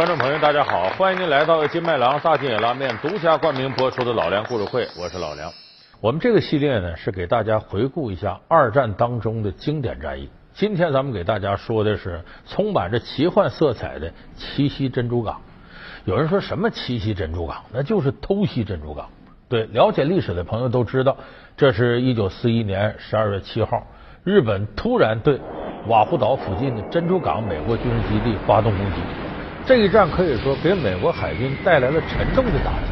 观众朋友，大家好，欢迎您来到金麦郎大金野拉面独家冠名播出的《老梁故事会》，我是老梁。我们这个系列呢，是给大家回顾一下二战当中的经典战役。今天咱们给大家说的是充满着奇幻色彩的七夕珍珠港。有人说什么七夕珍珠港，那就是偷袭珍珠港。对，了解历史的朋友都知道，这是一九四一年十二月七号，日本突然对瓦胡岛附近的珍珠港美国军事基地发动攻击。这一战可以说给美国海军带来了沉重的打击。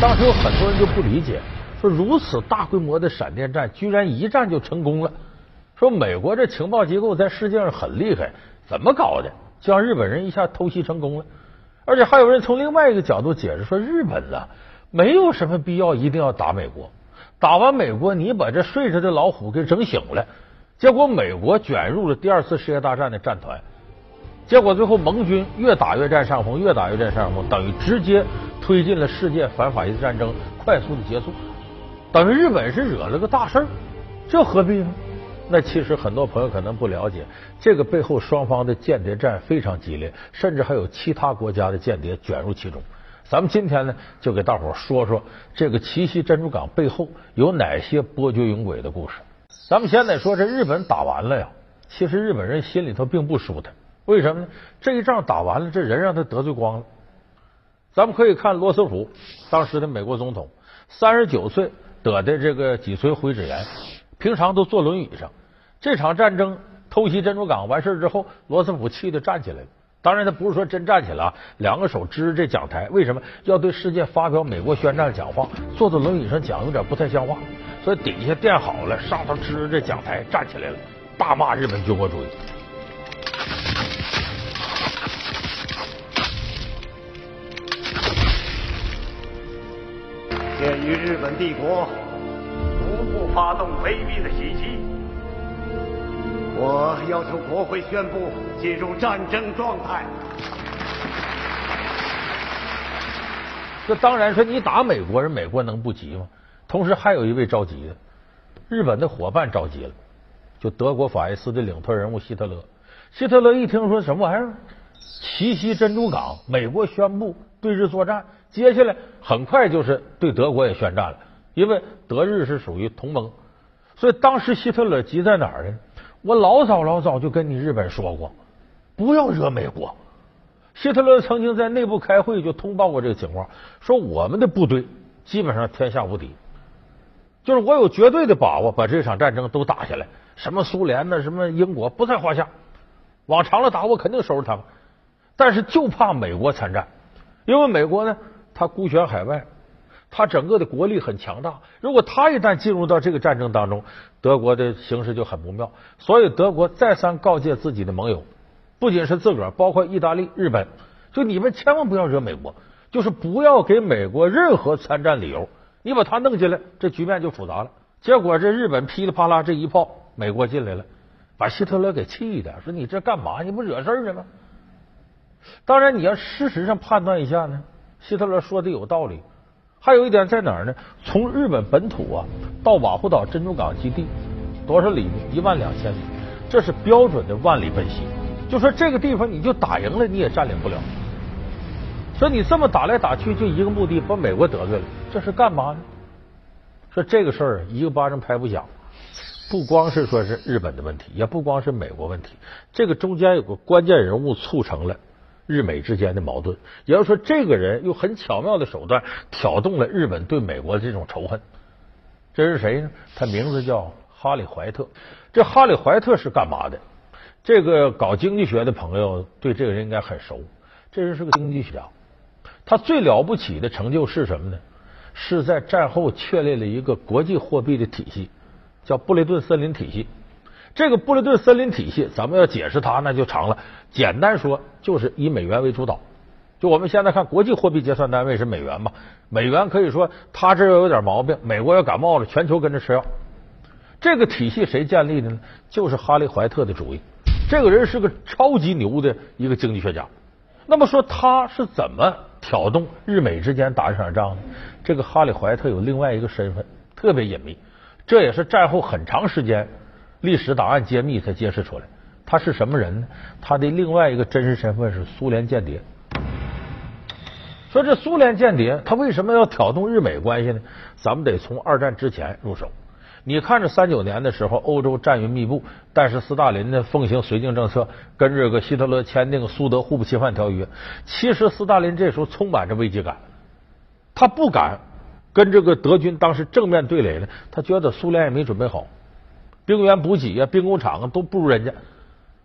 当时有很多人就不理解，说如此大规模的闪电战，居然一战就成功了。说美国这情报机构在世界上很厉害，怎么搞的，就让日本人一下偷袭成功了？而且还有人从另外一个角度解释说，日本呢，没有什么必要一定要打美国，打完美国，你把这睡着的老虎给整醒了。结果美国卷入了第二次世界大战的战团，结果最后盟军越打越占上风，越打越占上风，等于直接推进了世界反法西斯战争快速的结束，等于日本是惹了个大事儿，这何必呢？那其实很多朋友可能不了解，这个背后双方的间谍战非常激烈，甚至还有其他国家的间谍卷入其中。咱们今天呢，就给大伙说说这个奇袭珍珠港背后有哪些波谲云诡的故事。咱们现在说这日本打完了呀，其实日本人心里头并不舒坦。为什么呢？这一仗打完了，这人让他得罪光了。咱们可以看罗斯福，当时的美国总统，三十九岁得的这个脊髓灰质炎，平常都坐轮椅上。这场战争偷袭珍珠港完事之后，罗斯福气的站起来了。当然，他不是说真站起来，两个手支着这讲台。为什么要对世界发表美国宣战讲话？坐在轮椅上讲有点不太像话。所以底下垫好了，上头支着这讲台站起来了，大骂日本军国主义。鉴于日本帝国无不发动卑鄙的袭击，我要求国会宣布进入战争状态。这当然说你打美国人，美国能不急吗？同时还有一位着急的，日本的伙伴着急了，就德国法西斯的领头人物希特勒。希特勒一听说什么玩意儿，奇袭珍珠港，美国宣布对日作战，接下来很快就是对德国也宣战了，因为德日是属于同盟。所以当时希特勒急在哪儿呢？我老早老早就跟你日本说过，不要惹美国。希特勒曾经在内部开会就通报过这个情况，说我们的部队基本上天下无敌。就是我有绝对的把握把这场战争都打下来，什么苏联呢，什么英国不在话下，往长了打我肯定收拾他们。但是就怕美国参战，因为美国呢，他孤悬海外，他整个的国力很强大。如果他一旦进入到这个战争当中，德国的形势就很不妙。所以德国再三告诫自己的盟友，不仅是自个儿，包括意大利、日本，就你们千万不要惹美国，就是不要给美国任何参战理由。你把他弄进来，这局面就复杂了。结果这日本噼里啪啦这一炮，美国进来了，把希特勒给气的，说你这干嘛？你不惹事儿吗？当然，你要事实上判断一下呢，希特勒说的有道理。还有一点在哪儿呢？从日本本土啊到瓦胡岛珍珠港基地多少里？一万两千里，这是标准的万里奔袭。就说这个地方你就打赢了，你也占领不了。说你这么打来打去，就一个目的，把美国得罪了。这是干嘛呢？说这个事儿一个巴掌拍不响，不光是说是日本的问题，也不光是美国问题，这个中间有个关键人物促成了日美之间的矛盾。也就是说，这个人用很巧妙的手段挑动了日本对美国的这种仇恨。这是谁呢？他名字叫哈里怀特。这哈里怀特是干嘛的？这个搞经济学的朋友对这个人应该很熟。这人是个经济学家，他最了不起的成就是什么呢？是在战后确立了一个国际货币的体系，叫布雷顿森林体系。这个布雷顿森林体系，咱们要解释它那就长了。简单说，就是以美元为主导。就我们现在看国际货币结算单位是美元嘛？美元可以说它这有点毛病，美国要感冒了，全球跟着吃药。这个体系谁建立的呢？就是哈利怀特的主意。这个人是个超级牛的一个经济学家。那么说他是怎么？挑动日美之间打这场仗呢？这个哈里怀特有另外一个身份，特别隐秘。这也是战后很长时间历史档案揭秘才揭示出来，他是什么人呢？他的另外一个真实身份是苏联间谍。说这苏联间谍，他为什么要挑动日美关系呢？咱们得从二战之前入手。你看这三九年的时候，欧洲战云密布，但是斯大林呢奉行绥靖政策，跟这个希特勒签订苏德互不侵犯条约。其实斯大林这时候充满着危机感，他不敢跟这个德军当时正面对垒呢，他觉得苏联也没准备好，兵源补给啊、兵工厂啊都不如人家，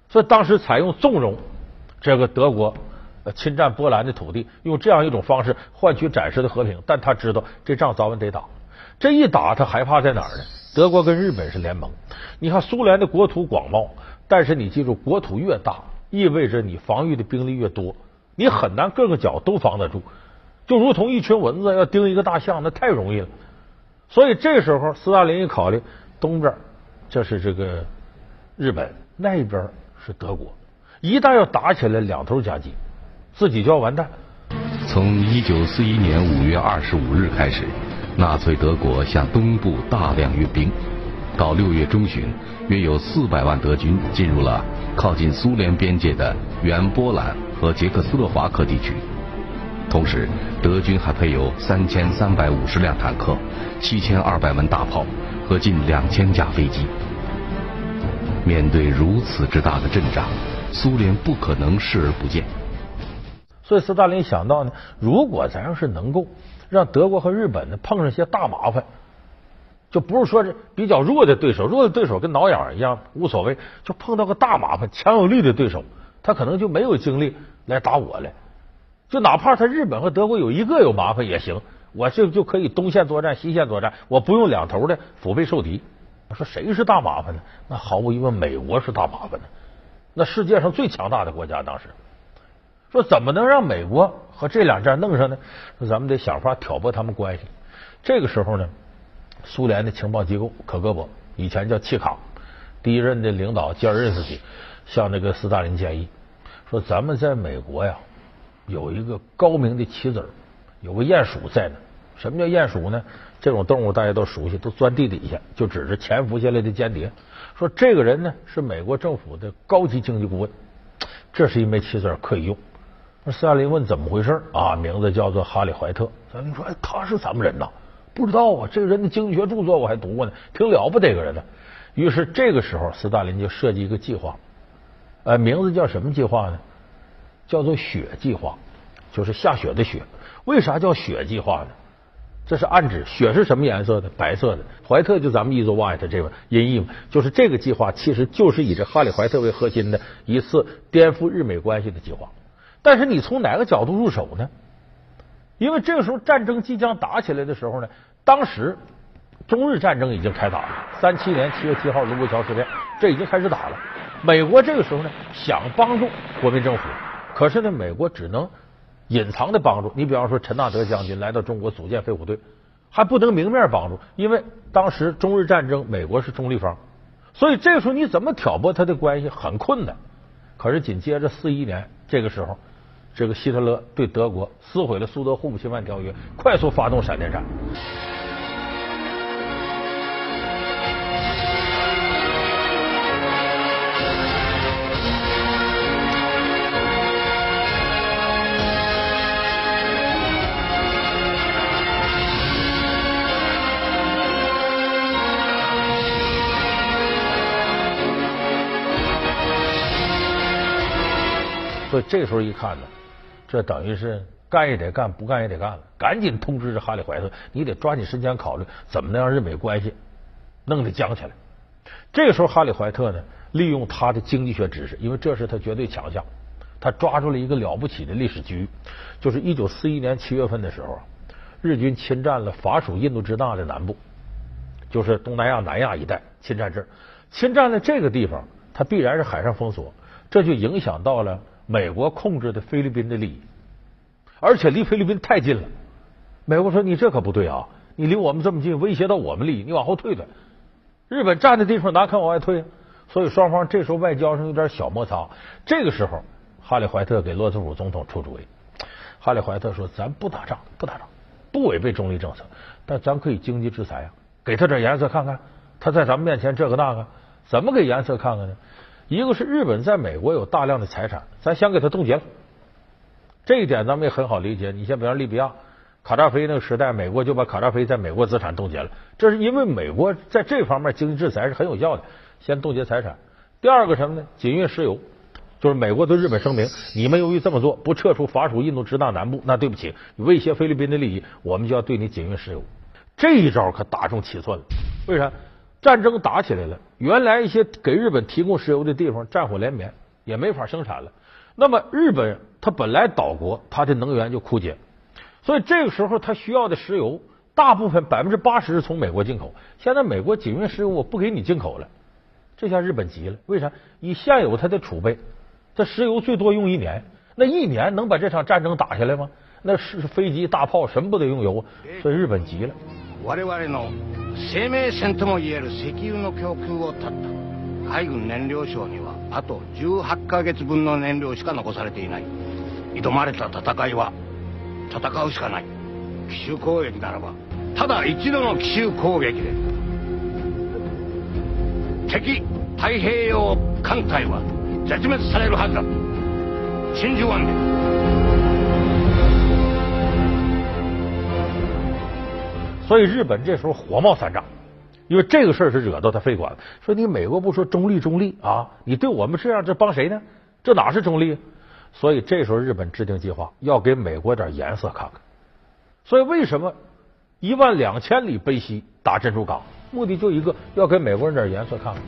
所以当时采用纵容这个德国侵占波兰的土地，用这样一种方式换取暂时的和平。但他知道这仗早晚得打，这一打他害怕在哪儿呢？德国跟日本是联盟，你看苏联的国土广袤，但是你记住，国土越大，意味着你防御的兵力越多，你很难各个角都防得住，就如同一群蚊子要叮一个大象，那太容易了。所以这时候，斯大林一考虑，东边这是这个日本，那边是德国，一旦要打起来，两头夹击，自己就要完蛋。从一九四一年五月二十五日开始。纳粹德国向东部大量运兵，到六月中旬，约有四百万德军进入了靠近苏联边界的原波兰和捷克斯洛伐克地区。同时，德军还配有三千三百五十辆坦克、七千二百门大炮和近两千架飞机。面对如此之大的阵仗，苏联不可能视而不见。所以，斯大林想到呢，如果咱要是能够。让德国和日本呢碰上些大麻烦，就不是说是比较弱的对手，弱的对手跟挠痒一样无所谓，就碰到个大麻烦强有力的对手，他可能就没有精力来打我了。就哪怕他日本和德国有一个有麻烦也行，我这就可以东线作战、西线作战，我不用两头的腹背受敌。说谁是大麻烦呢？那毫无疑问，美国是大麻烦呢。那世界上最强大的国家当时。说怎么能让美国和这两站弄上呢？说咱们得想法挑拨他们关系。这个时候呢，苏联的情报机构可戈伯以前叫契卡，第一任的领导吉尔任斯基向那个斯大林建议说：“咱们在美国呀有一个高明的棋子，有个鼹鼠在呢。什么叫鼹鼠呢？这种动物大家都熟悉，都钻地底下，就指着潜伏下来的间谍。说这个人呢是美国政府的高级经济顾问，这是一枚棋子，可以用。”斯大林问怎么回事啊？名字叫做哈里怀特。斯大林说：“哎，他是什么人呐？不知道啊。这个人的经济学著作我还读过呢，挺了不得个人的。”于是这个时候，斯大林就设计一个计划，呃，名字叫什么计划呢？叫做“雪计划”，就是下雪的雪。为啥叫雪计划呢？这是暗指雪是什么颜色的？白色的。怀特就咱们译作 white 这个音译嘛，就是这个计划其实就是以这哈里怀特为核心的一次颠覆日美关系的计划。但是你从哪个角度入手呢？因为这个时候战争即将打起来的时候呢，当时中日战争已经开打了。三七年七月七号卢沟桥事变，这已经开始打了。美国这个时候呢想帮助国民政府，可是呢美国只能隐藏的帮助。你比方说陈纳德将军来到中国组建飞虎队，还不能明面帮助，因为当时中日战争美国是中立方，所以这个时候你怎么挑拨他的关系很困难。可是紧接着四一年这个时候。这个希特勒对德国撕毁了苏德互不侵犯条约，快速发动闪电战。所以这时候一看呢。这等于是干也得干，不干也得干了。赶紧通知这哈里怀特，你得抓紧时间考虑怎么能让日美关系弄得僵起来。这个时候，哈里怀特呢，利用他的经济学知识，因为这是他绝对强项，他抓住了一个了不起的历史机遇，就是一九四一年七月份的时候，日军侵占了法属印度支那的南部，就是东南亚南亚一带，侵占这儿，侵占了这个地方，它必然是海上封锁，这就影响到了。美国控制的菲律宾的利益，而且离菲律宾太近了。美国说：“你这可不对啊！你离我们这么近，威胁到我们利益，你往后退退。”日本站的地方哪肯往外退啊？所以双方这时候外交上有点小摩擦。这个时候，哈里怀特给罗斯福总统出主意。哈里怀特说：“咱不打仗，不打仗，不违背中立政策，但咱可以经济制裁啊，给他点颜色看看。他在咱们面前这个那个，怎么给颜色看看呢？一个是日本在美国有大量的财产，咱先给他冻结了，这一点咱们也很好理解。你像比方利比亚，卡扎菲那个时代，美国就把卡扎菲在美国资产冻结了，这是因为美国在这方面经济制裁是很有效的，先冻结财产。第二个什么呢？禁运石油，就是美国对日本声明：你们由于这么做不撤出法属印度支那南部，那对不起，威胁菲律宾的利益，我们就要对你禁运石油。这一招可打中七寸了。为啥？战争打起来了，原来一些给日本提供石油的地方战火连绵，也没法生产了。那么日本它本来岛国，它的能源就枯竭，所以这个时候它需要的石油大部分百分之八十是从美国进口。现在美国禁运石油，我不给你进口了。这下日本急了，为啥？以现有它的储备，它石油最多用一年，那一年能把这场战争打下来吗？那是飞机、大炮什么不得用油？所以日本急了。我々の生命線ともいえる石油の供給を断った海軍燃料省にはあと18ヶ月分の燃料しか残されていない。挑まれた戦いは戦うしかない。奇襲攻撃ならばただ一度の奇襲攻撃で。敵太平洋艦隊は絶滅されるはずだ。真珠湾で。所以日本这时候火冒三丈，因为这个事儿是惹到他肺管了。说你美国不说中立中立啊，你对我们这样，这帮谁呢？这哪是中立？所以这时候日本制定计划，要给美国点颜色看看。所以为什么一万两千里奔袭打珍珠港？目的就一个，要给美国人点颜色看看。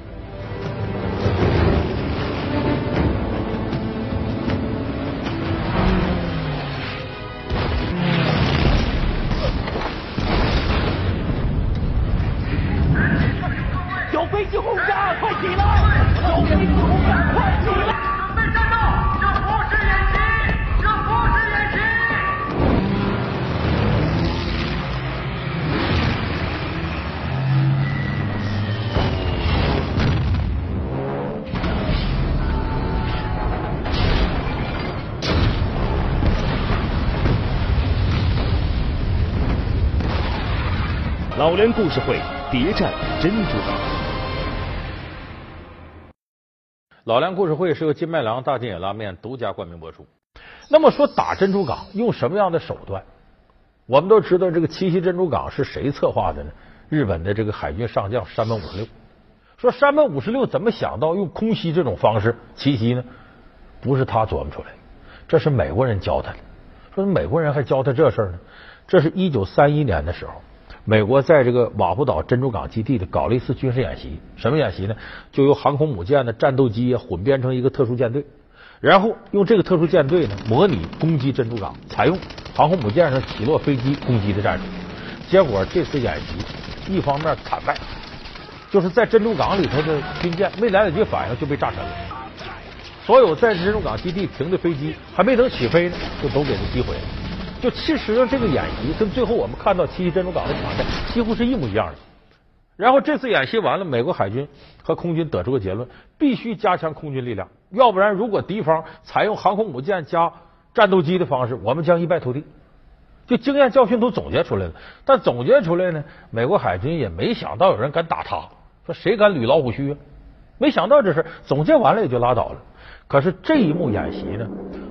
老梁故事会谍战珍珠港。老梁故事会是由金麦郎大金野拉面独家冠名播出。那么说打珍珠港用什么样的手段？我们都知道这个七夕珍珠港是谁策划的呢？日本的这个海军上将山本五十六。说山本五十六怎么想到用空袭这种方式奇袭呢？不是他琢磨出来的，这是美国人教他的。说美国人还教他这事呢？这是一九三一年的时候。美国在这个瓦胡岛珍珠港基地的搞了一次军事演习，什么演习呢？就由航空母舰的战斗机混编成一个特殊舰队，然后用这个特殊舰队呢模拟攻击珍珠港，采用航空母舰上起落飞机攻击的战术。结果这次演习一方面惨败，就是在珍珠港里头的军舰没来得及反应就被炸沉了，所有在珍珠港基地停的飞机还没等起飞呢，就都给它击毁了。就其实上这个演习跟最后我们看到七七珍珠港的场面几乎是一模一样的。然后这次演习完了，美国海军和空军得出个结论：必须加强空军力量，要不然如果敌方采用航空母舰加战斗机的方式，我们将一败涂地。就经验教训都总结出来了，但总结出来呢，美国海军也没想到有人敢打他，说谁敢捋老虎须啊？没想到这事，总结完了也就拉倒了。可是这一幕演习呢，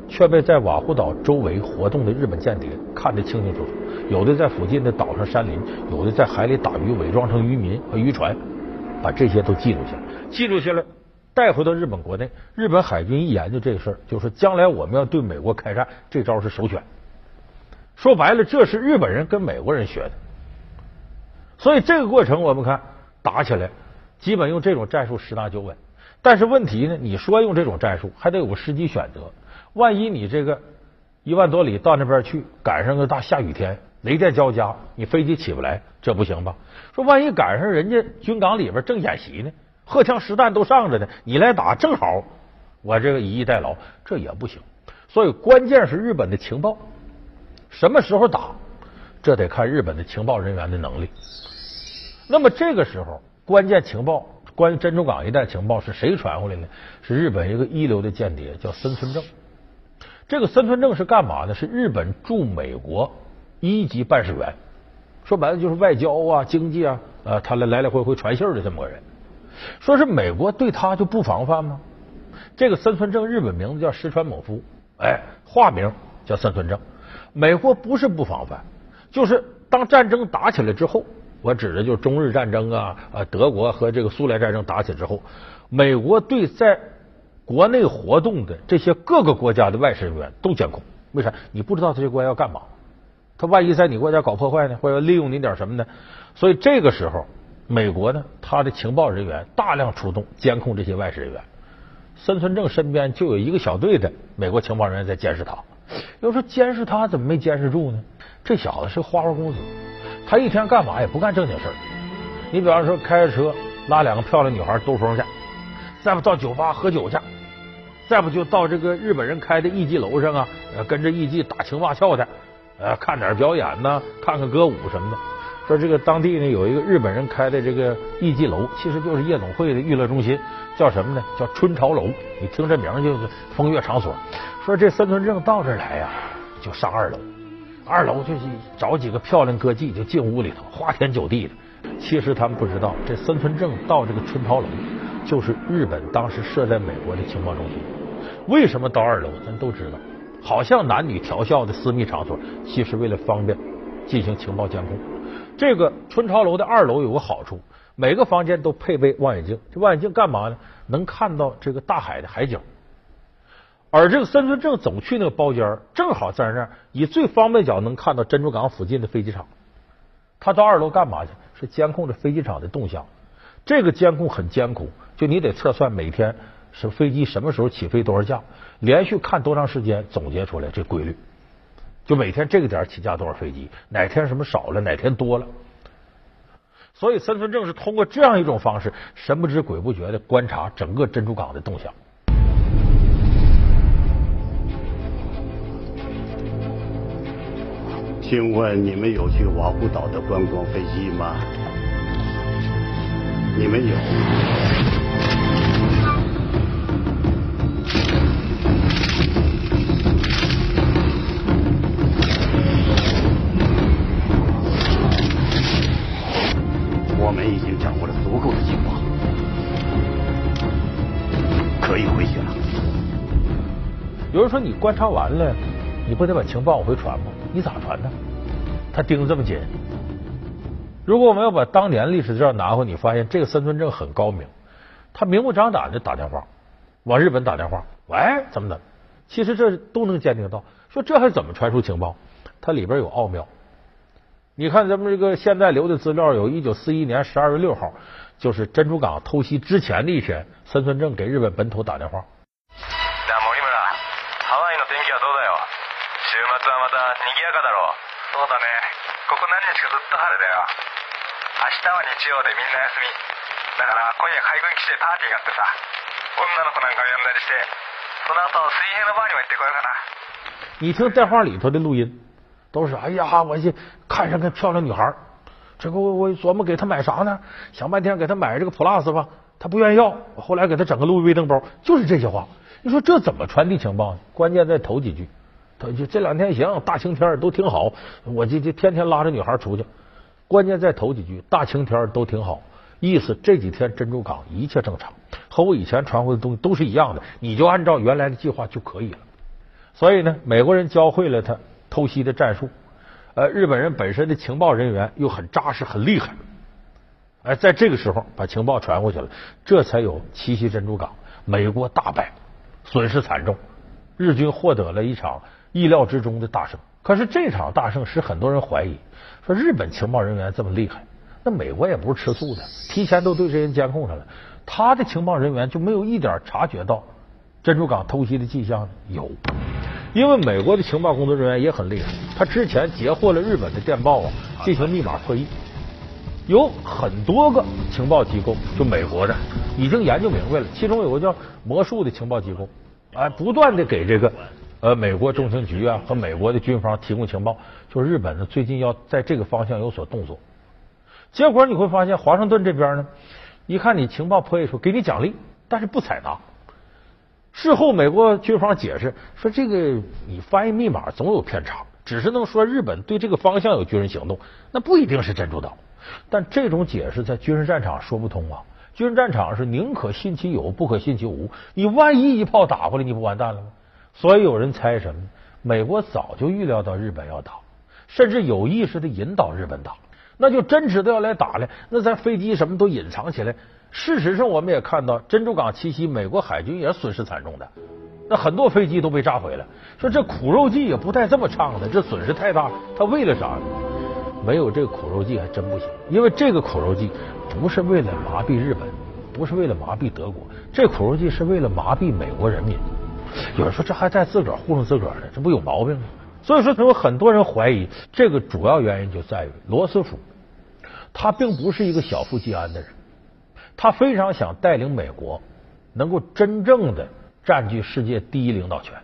却被在瓦胡岛周围活动的日本间谍看得清清楚楚。有的在附近的岛上山林，有的在海里打鱼，伪装成渔民和渔船，把这些都记录下来，记录下来带回到日本国内。日本海军一研究这个事儿，就说将来我们要对美国开战，这招是首选。说白了，这是日本人跟美国人学的。所以这个过程我们看打起来，基本用这种战术十拿九稳。但是问题呢？你说用这种战术，还得有个时机选择。万一你这个一万多里到那边去，赶上个大下雨天，雷电交加，你飞机起不来，这不行吧？说万一赶上人家军港里边正演习呢，荷枪实弹都上着呢，你来打正好，我这个以逸待劳，这也不行。所以关键是日本的情报，什么时候打，这得看日本的情报人员的能力。那么这个时候，关键情报。关于珍珠港一带情报是谁传回来呢？是日本一个一流的间谍，叫森村正。这个森村正是干嘛呢？是日本驻美国一级办事员，说白了就是外交啊、经济啊，呃，他来来来回回传信儿的这么个人。说是美国对他就不防范吗？这个森村正日本名字叫石川猛夫，哎，化名叫森村正。美国不是不防范，就是当战争打起来之后，我指的就是中日战争啊，呃，德国和这个苏联战争打起来之后，美国对在国内活动的这些各个国家的外事人员都监控。为啥？你不知道他这些国家要干嘛，他万一在你国家搞破坏呢，或者利用你点什么呢？所以这个时候，美国呢，他的情报人员大量出动监控这些外事人员。森村正身边就有一个小队的美国情报人员在监视他。要说监视他，怎么没监视住呢？这小子是花花公子，他一天干嘛也不干正经事儿。你比方说，开着车拉两个漂亮女孩兜风去，再不到酒吧喝酒去，再不就到这个日本人开的艺伎楼上啊，跟着艺伎打情骂俏的，呃，看点表演呢，看看歌舞什么的。说这个当地呢有一个日本人开的这个艺伎楼，其实就是夜总会的娱乐中心，叫什么呢？叫春潮楼。你听这名就是风月场所。说这森村正到这来呀，就上二楼，二楼就去找几个漂亮歌妓就进屋里头花天酒地的。其实他们不知道，这森村正到这个春潮楼就是日本当时设在美国的情报中心。为什么到二楼？咱都知道，好像男女调笑的私密场所，其实为了方便进行情报监控。这个春潮楼的二楼有个好处，每个房间都配备望远镜。这望远镜干嘛呢？能看到这个大海的海景。而这个森村正走去那个包间，正好在那儿，以最方便角能看到珍珠港附近的飞机场。他到二楼干嘛去？是监控着飞机场的动向。这个监控很艰苦，就你得测算每天是飞机什么时候起飞多少架，连续看多长时间，总结出来这规律。就每天这个点起架多少飞机，哪天什么少了，哪天多了。所以森村正是通过这样一种方式，神不知鬼不觉的观察整个珍珠港的动向。请问你们有去瓦胡岛的观光飞机吗？你们有？说你观察完了，你不得把情报往回传吗？你咋传呢？他盯得这么紧。如果我们要把当年历史资料拿回，你发现这个森村正很高明，他明目张胆的打电话往日本打电话，喂，怎么的？其实这都能鉴定到。说这还怎么传输情报？它里边有奥妙。你看，咱们这个现在留的资料，有一九四一年十二月六号，就是珍珠港偷袭之前的一天，森村正给日本本土打电话。賑やかだろう。そうだね。ここ何日かずっと晴れだよ。明日は日曜でみんな休み。だから今夜海軍基地でパーティーがあってさ、女の子なんかを呼んだりして、その後水平のバーにも行ってこようかな。你听电话里头的录音。都是哎呀，我去看上个漂亮女孩，这个我我琢磨给她买啥呢？想半天给她买这个 Plus 吧，她不愿意要。我后来给她整个路易威登包，就是这些话。你说这怎么传递情报呢？关键在头几句， 就这两天行，大晴天都挺好。我这这天天拉着女孩出去，关键在头几句，大晴天都挺好，意思这几天珍珠港一切正常，和我以前传回的东西都是一样的，你就按照原来的计划就可以了。所以呢，美国人教会了他。偷袭的战术，呃，日本人本身的情报人员又很扎实、很厉害，哎，在这个时候把情报传过去了，这才有七夕珍珠港，美国大败，损失惨重，日军获得了一场意料之中的大胜。可是这场大胜使很多人怀疑，说日本情报人员这么厉害，那美国也不是吃素的，提前都对这人监控上了，他的情报人员就没有一点察觉到珍珠港偷袭的迹象？有。因为美国的情报工作人员也很厉害，他之前截获了日本的电报啊，进行密码破译，有很多个情报机构，就美国的已经研究明白了，其中有个叫魔术的情报机构，哎，不断的给这个呃美国中情局啊和美国的军方提供情报，说日本呢最近要在这个方向有所动作，结果你会发现华盛顿这边呢，一看你情报破译说给你奖励，但是不采纳。事后，美国军方解释说：“这个你翻译密码总有偏差，只是能说日本对这个方向有军事行动，那不一定是珍珠岛。但这种解释在军事战场说不通啊！军事战场是宁可信其有，不可信其无。你万一一炮打过来，你不完蛋了吗？所以有人猜什么呢？美国早就预料到日本要打，甚至有意识的引导日本打。那就真知道要来打了，那咱飞机什么都隐藏起来。事实上，我们也看到珍珠港七夕，美国海军也损失惨重的，那很多飞机都被炸毁了。说这苦肉计也不带这么唱的，这损失太大。他为了啥呢？没有这个苦肉计还真不行，因为这个苦肉计不是为了麻痹日本，不是为了麻痹德国，这苦肉计是为了麻痹美国人民。有人说这还在自个儿糊弄自个儿呢，这不有毛病吗？所以说，有很多人怀疑这个主要原因就在于罗斯福，他并不是一个小富即安的人，他非常想带领美国能够真正的占据世界第一领导权。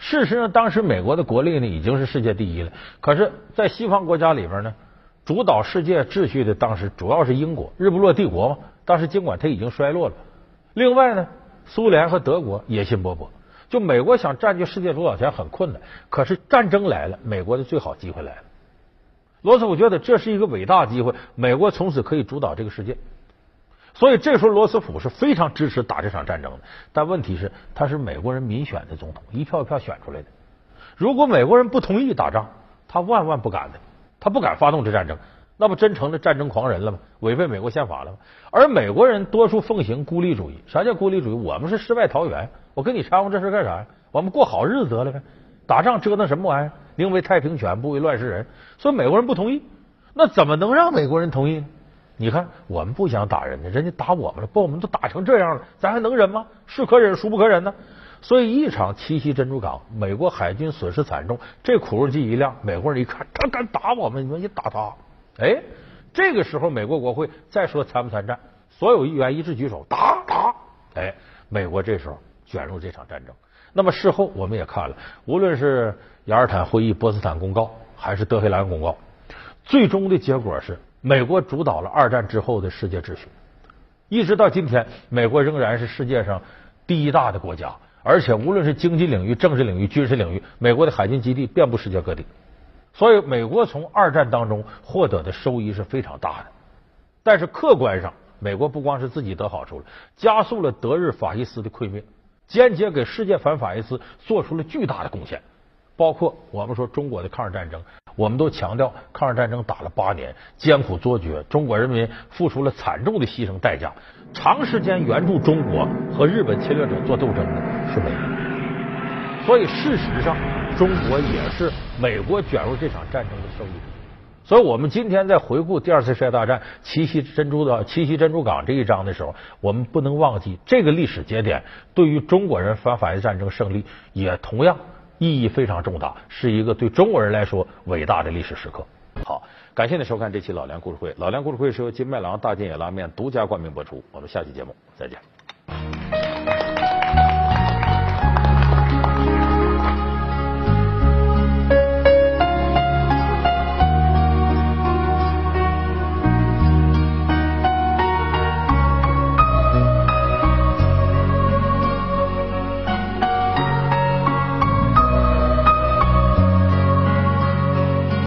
事实上，当时美国的国力呢已经是世界第一了，可是，在西方国家里边呢，主导世界秩序的当时主要是英国，日不落帝国嘛。当时尽管它已经衰落了，另外呢，苏联和德国野心勃勃。就美国想占据世界主导权很困难，可是战争来了，美国的最好机会来了。罗斯福觉得这是一个伟大机会，美国从此可以主导这个世界。所以这时候罗斯福是非常支持打这场战争的。但问题是，他是美国人民选的总统，一票一票选出来的。如果美国人不同意打仗，他万万不敢的，他不敢发动这战争，那不真成了战争狂人了吗？违背美国宪法了吗？而美国人多数奉行孤立主义。啥叫孤立主义？我们是世外桃源。我跟你掺和这事干啥呀？我们过好日子得了呗。打仗折腾什么玩意儿？宁为太平犬，不为乱世人。所以美国人不同意，那怎么能让美国人同意呢？你看，我们不想打人家，人家打我们了，把我们都打成这样了，咱还能忍吗？是可忍，孰不可忍呢？所以一场七夕珍珠港，美国海军损失惨重。这苦肉计一亮，美国人一看，他敢打我们，你们也打他。哎，这个时候美国国会再说参不参战，所有议员一致举手，打打。哎，美国这时候。卷入这场战争，那么事后我们也看了，无论是雅尔坦会议、波茨坦公告，还是德黑兰公告，最终的结果是美国主导了二战之后的世界秩序。一直到今天，美国仍然是世界上第一大的国家，而且无论是经济领域、政治领域、军事领域，美国的海军基地遍布世界各地。所以，美国从二战当中获得的收益是非常大的。但是，客观上，美国不光是自己得好处了，加速了德日法西斯的溃灭。间接给世界反法西斯做出了巨大的贡献，包括我们说中国的抗日战争，我们都强调抗日战争打了八年，艰苦卓绝，中国人民付出了惨重的牺牲代价，长时间援助中国和日本侵略者做斗争的是美国，所以事实上，中国也是美国卷入这场战争的受益者。所以，我们今天在回顾第二次世界大战奇袭珍珠的奇袭珍珠港这一章的时候，我们不能忘记这个历史节点对于中国人反法西斯战争胜利也同样意义非常重大，是一个对中国人来说伟大的历史时刻。好，感谢您收看这期老梁故事会。老梁故事会是由金麦郎大金野拉面独家冠名播出。我们下期节目再见。